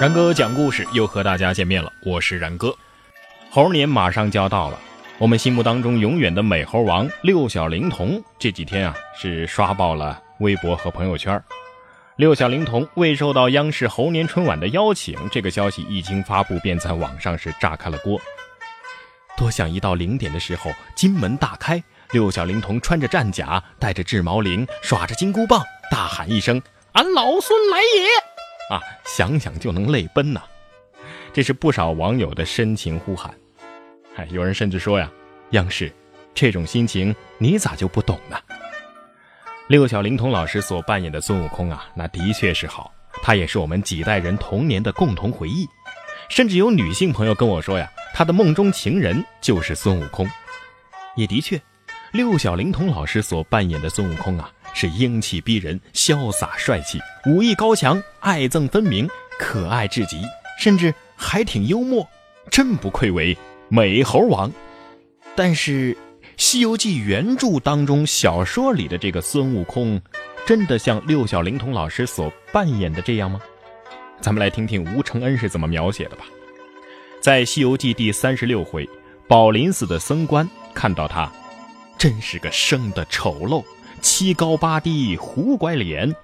然哥讲故事又和大家见面了，我是然哥。猴年马上就要到了，我们心目当中永远的美猴王六小龄童这几天啊是刷爆了微博和朋友圈。六小龄童未受到央视猴年春晚的邀请，这个消息一经发布，便在网上是炸开了锅。多想一到零点的时候，金门大开，六小龄童穿着战甲，带着雉毛翎，耍着金箍棒，大喊一声：“俺老孙来也！”啊，想想就能泪奔呐！这是不少网友的深情呼喊。哎，有人甚至说呀：“央视，这种心情你咋就不懂呢？”六小龄童老师所扮演的孙悟空啊，那的确是好，他也是我们几代人童年的共同回忆。甚至有女性朋友跟我说呀，她的梦中情人就是孙悟空。也的确，六小龄童老师所扮演的孙悟空啊。是英气逼人、潇洒帅气、武艺高强、爱憎分明、可爱至极，甚至还挺幽默，真不愧为美猴王。但是，《西游记》原著当中小说里的这个孙悟空，真的像六小龄童老师所扮演的这样吗？咱们来听听吴承恩是怎么描写的吧。在《西游记》第三十六回，宝林寺的僧官看到他，真是个生的丑陋。七高八低，胡拐脸，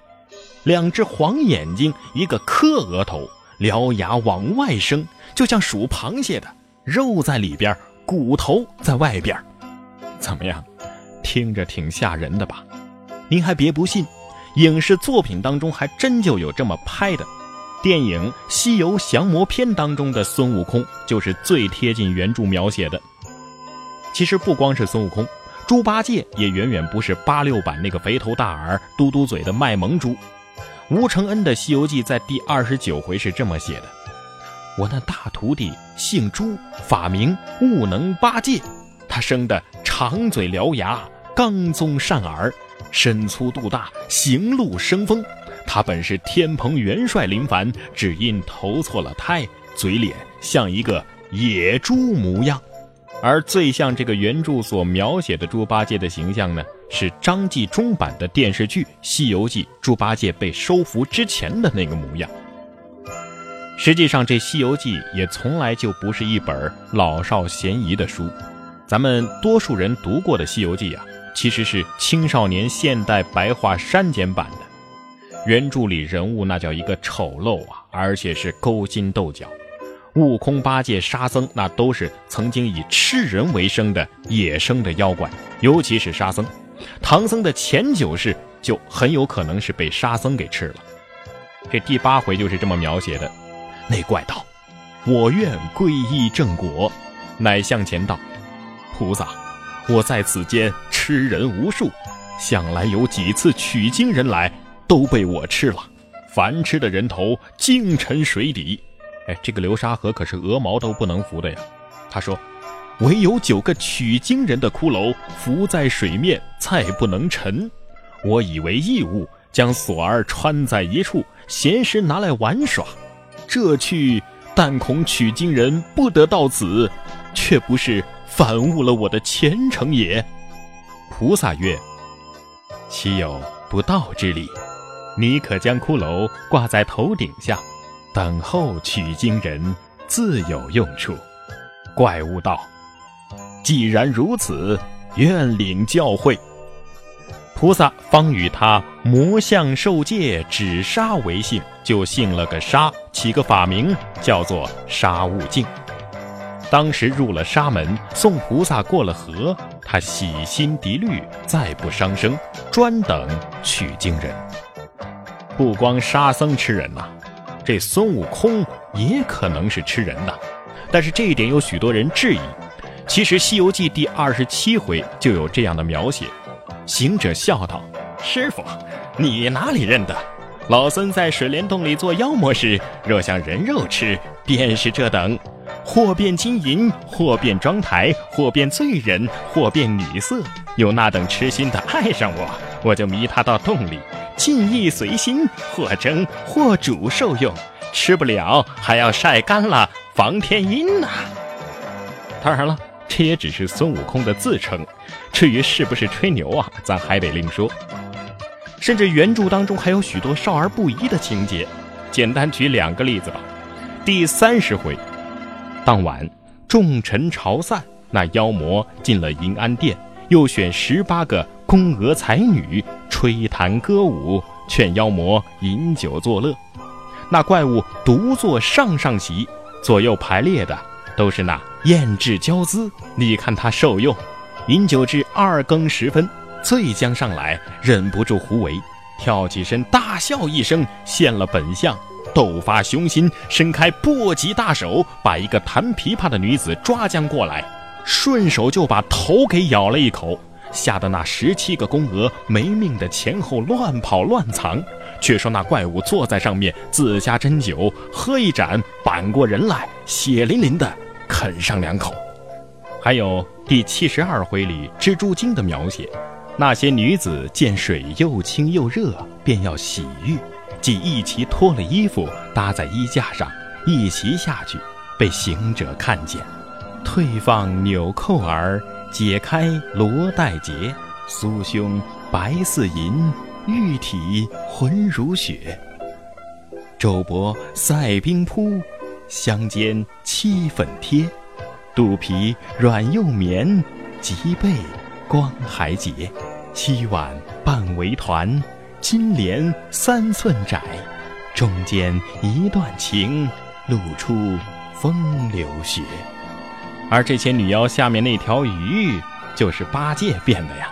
两只黄眼睛，一个磕额头，獠牙往外生，就像数螃蟹的，肉在里边，骨头在外边。怎么样，听着挺吓人的吧？您还别不信，影视作品当中还真就有这么拍的。电影《西游降魔篇》当中的孙悟空就是最贴近原著描写的。其实不光是孙悟空。猪八戒也远远不是八六版那个肥头大耳、嘟嘟嘴的卖萌猪。吴承恩的《西游记》在第二十九回是这么写的：“我那大徒弟姓朱，法名悟能八戒。他生的长嘴獠牙，刚宗善耳，身粗肚大，行路生风。他本是天蓬元帅林凡，只因投错了胎，嘴脸像一个野猪模样。”而最像这个原著所描写的猪八戒的形象呢，是张纪中版的电视剧《西游记》猪八戒被收服之前的那个模样。实际上，这《西游记》也从来就不是一本老少咸宜的书。咱们多数人读过的《西游记》啊，其实是青少年现代白话删减版的。原著里人物那叫一个丑陋啊，而且是勾心斗角。悟空、八戒、沙僧，那都是曾经以吃人为生的野生的妖怪，尤其是沙僧。唐僧的前九世就很有可能是被沙僧给吃了。这第八回就是这么描写的：那怪道：“我愿皈依正果。”乃向前道：“菩萨，我在此间吃人无数，向来有几次取经人来，都被我吃了。凡吃的人头，精沉水底。”哎，这个流沙河可是鹅毛都不能浮的呀。他说：“唯有九个取经人的骷髅浮在水面，再不能沉。我以为异物，将锁儿穿在一处，闲时拿来玩耍。这去，但恐取经人不得到此，却不是反误了我的前程也。”菩萨曰：“岂有不道之理？你可将骷髅挂在头顶下。”等候取经人自有用处。怪物道：“既然如此，愿领教诲。”菩萨方与他魔相受戒，止沙为姓，就姓了个沙，起个法名叫做沙悟净。当时入了沙门，送菩萨过了河，他洗心涤虑，再不伤生，专等取经人。不光沙僧吃人呐。这孙悟空也可能是吃人的，但是这一点有许多人质疑。其实《西游记》第二十七回就有这样的描写：行者笑道：“师傅，你哪里认得？老孙在水帘洞里做妖魔时，若想人肉吃，便是这等：或变金银，或变妆台，或变醉人，或变女色。有那等痴心的爱上我，我就迷他到洞里。”尽意随心，或蒸或煮受用，吃不了还要晒干了防天阴呐。当然了，这也只是孙悟空的自称，至于是不是吹牛啊，咱还得另说。甚至原著当中还有许多少儿不宜的情节，简单举两个例子吧。第三十回，当晚众臣朝散，那妖魔进了银安殿，又选十八个宫娥才女吹弹歌舞，劝妖魔饮酒作乐。那怪物独坐上上席，左右排列的都是那艳质娇姿。你看他受用，饮酒至二更时分，醉将上来，忍不住胡为，跳起身大笑一声，现了本相。斗发雄心，伸开簸箕大手，把一个弹琵琶的女子抓将过来，顺手就把头给咬了一口，吓得那十七个宫娥没命的前后乱跑乱藏。却说那怪物坐在上面，自家斟酒，喝一盏，板过人来，血淋淋的啃上两口。还有第七十二回里蜘蛛精的描写，那些女子见水又清又热，便要洗浴。即一齐脱了衣服搭在衣架上，一齐下去，被行者看见，退放纽扣儿，解开罗带结，酥胸白似银，玉体浑如雪。肘膊赛冰铺，香肩漆粉贴，肚皮软又绵，脊背光还结，膝腕半围团。金莲三寸窄，中间一段情，露出风流雪。而这些女妖下面那条鱼，就是八戒变的呀。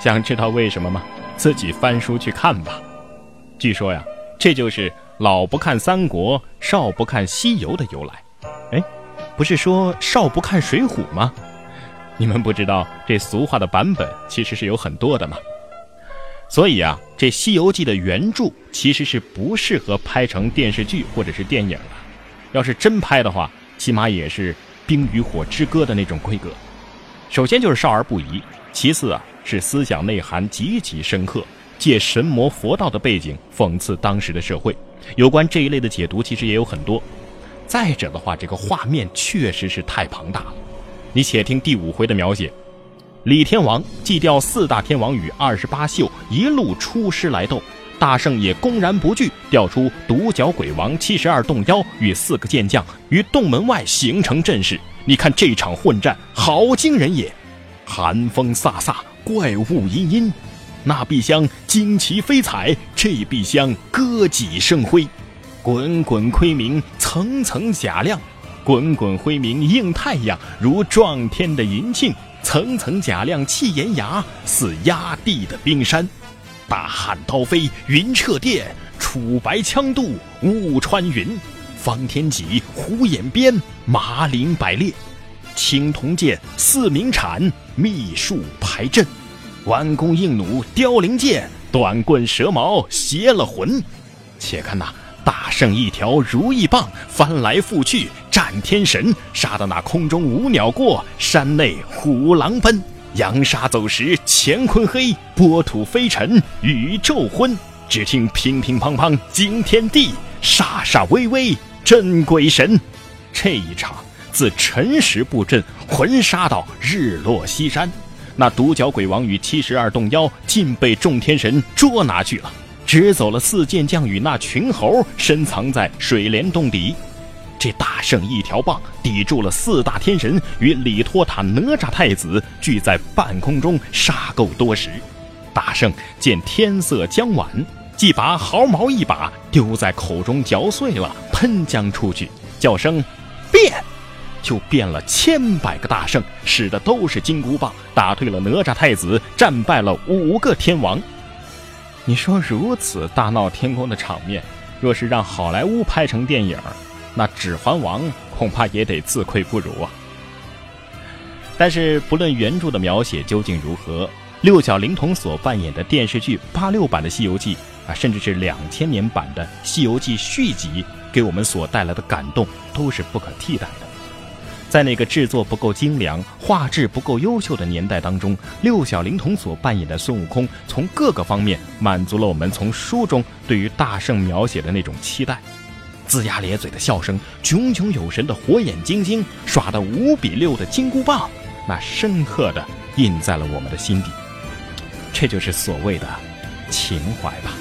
想知道为什么吗？自己翻书去看吧。据说呀，这就是老不看三国，少不看西游的由来。哎，不是说少不看水浒吗？你们不知道这俗话的版本其实是有很多的吗？所以啊，这《西游记》的原著其实是不适合拍成电视剧或者是电影的。要是真拍的话，起码也是《冰与火之歌》的那种规格。首先就是少儿不宜，其次啊是思想内涵极其深刻，借神魔佛道的背景讽刺当时的社会。有关这一类的解读其实也有很多。再者的话，这个画面确实是太庞大了。你且听第五回的描写。李天王祭调四大天王与二十八宿一路出师来斗，大圣也公然不惧，调出独角鬼王七十二洞妖与四个健将于洞门外形成阵势。你看这场混战，好惊人也！寒风飒飒，怪物阴阴，那碧香旌旗飞彩，这碧香歌戟生辉，滚滚辉明，层层甲亮，滚滚辉明映太阳，如撞天的银磬。层层甲亮气岩崖，似压地的冰山；大汉刀飞云彻电，楚白枪渡雾穿云。方天戟虎眼鞭，马岭百列；青铜剑四明铲，秘术排阵；弯弓硬弩凋零剑，短棍蛇矛邪了魂。且看那。大圣一条如意棒，翻来覆去战天神，杀得那空中无鸟过，山内虎狼奔。扬沙走石乾坤黑，波土飞尘宇宙昏。只听乒乒乓乓惊天地，煞煞巍巍震鬼神。这一场自辰时布阵，魂杀到日落西山。那独角鬼王与七十二洞妖尽被众天神捉拿去了。只走了四健将与那群猴，深藏在水帘洞底。这大圣一条棒抵住了四大天神与李托塔哪吒太子，聚在半空中杀够多时。大圣见天色将晚，即把毫毛一把丢在口中嚼碎了，喷将出去，叫声变，就变了千百个大圣，使的都是金箍棒，打退了哪吒太子，战败了五个天王。你说如此大闹天宫的场面，若是让好莱坞拍成电影，那《指环王》恐怕也得自愧不如啊。但是不论原著的描写究竟如何，六小龄童所扮演的电视剧八六版的《西游记》啊，甚至是两千年版的《西游记》续集，给我们所带来的感动都是不可替代的。在那个制作不够精良、画质不够优秀的年代当中，六小龄童所扮演的孙悟空，从各个方面满足了我们从书中对于大圣描写的那种期待。龇牙咧嘴的笑声，炯炯有神的火眼金睛，耍得五比六的金箍棒，那深刻的印在了我们的心底。这就是所谓的情怀吧。